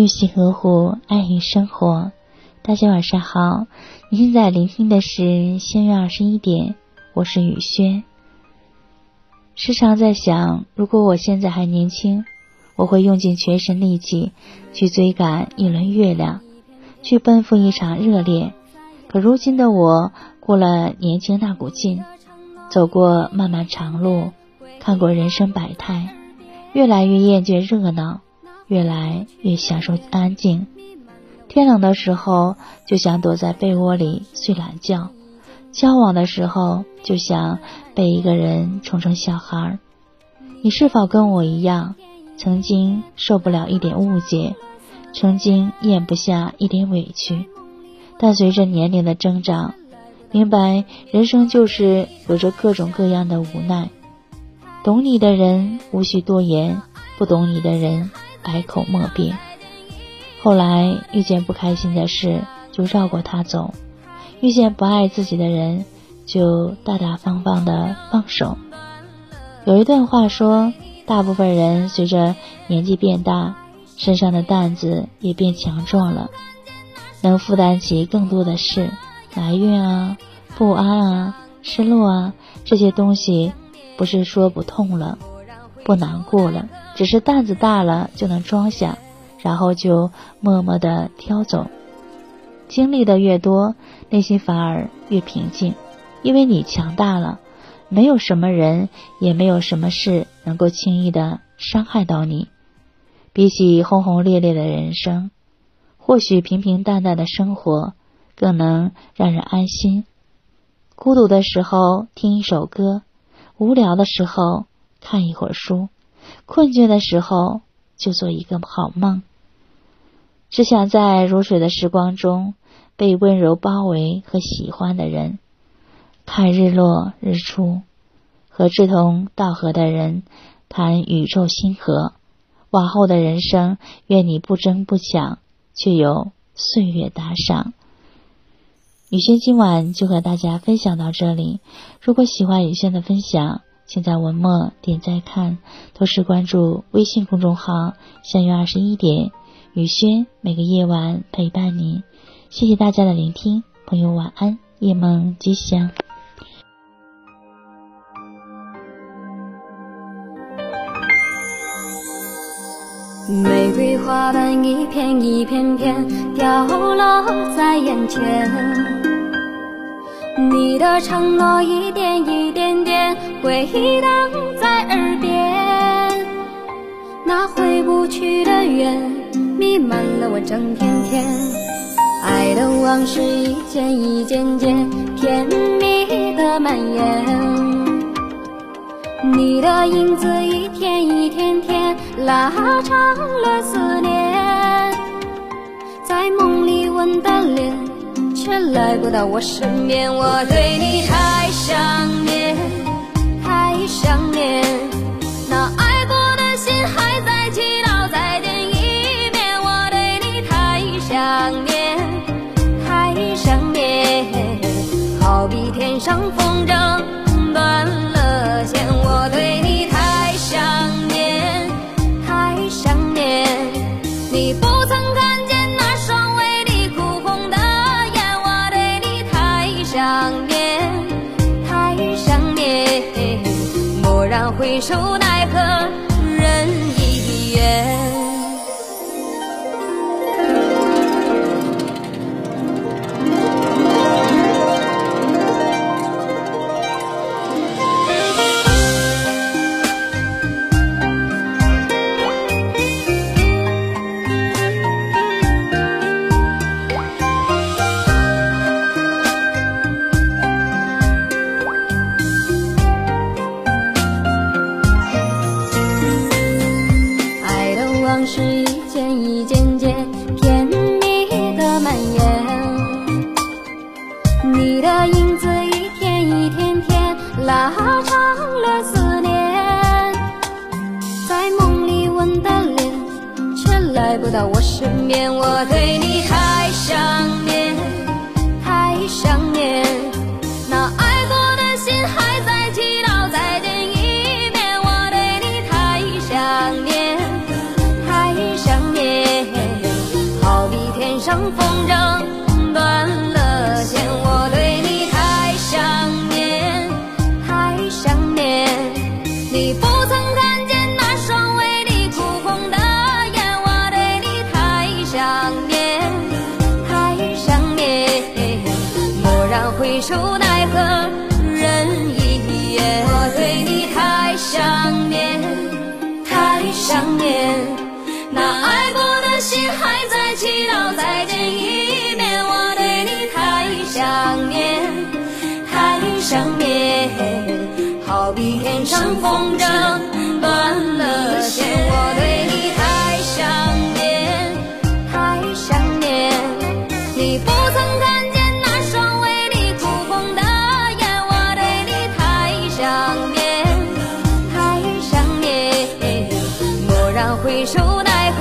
用心呵护，爱与生活。大家晚上好，你现在聆听的是仙月二十一点，我是雨轩。时常在想，如果我现在还年轻，我会用尽全身力气去追赶一轮月亮，去奔赴一场热恋。可如今的我，过了年轻那股劲，走过漫漫长路，看过人生百态，越来越厌倦热闹。越来越享受安静。天冷的时候，就想躲在被窝里睡懒觉；交往的时候，就想被一个人宠成小孩。你是否跟我一样，曾经受不了一点误解，曾经咽不下一点委屈？但随着年龄的增长，明白人生就是有着各种各样的无奈。懂你的人无需多言，不懂你的人。百口莫辩。后来遇见不开心的事，就绕过他走；遇见不爱自己的人，就大大方方的放手。有一段话说：大部分人随着年纪变大，身上的担子也变强壮了，能负担起更多的事。埋怨啊、不安啊、失落啊，这些东西，不是说不痛了。不难过了，只是担子大了就能装下，然后就默默的挑走。经历的越多，内心反而越平静，因为你强大了，没有什么人，也没有什么事能够轻易的伤害到你。比起轰轰烈烈的人生，或许平平淡淡的生活更能让人安心。孤独的时候听一首歌，无聊的时候。看一会儿书，困倦的时候就做一个好梦。只想在如水的时光中被温柔包围和喜欢的人，看日落日出，和志同道合的人谈宇宙星河。往后的人生，愿你不争不抢，却有岁月打赏。雨轩今晚就和大家分享到这里。如果喜欢雨轩的分享，现在文末点赞看，同时关注微信公众号“相约二十一点”，雨轩每个夜晚陪伴你。谢谢大家的聆听，朋友晚安，夜梦吉祥。玫瑰花瓣一片一片片掉落在眼前。你的承诺一点一点点回荡在耳边，那回不去的缘弥漫了我整天天，爱的往事一件一件件甜蜜的蔓延，你的影子一天一天天拉长了思念，在梦里吻的脸。却来不到我身边，我对你太想念，太想念。那爱过的心还在祈祷再见一面，我对你太想念，太想念。好比天上风筝回首，奈何。你的影子一天一天天拉长了思念，在梦里吻的脸，却来不到我身边。我对你太想念，太想念。那爱过的心还在祈祷再见一面。我对你太想念，太想念。好比天上风筝不曾看见那双为你哭红的眼我对你太想念太想念。蓦然回首风筝断了线。我对你太想念，太想念，你不曾看见那双为你哭红的眼。我对你太想念，太想念，蓦然回首。奈何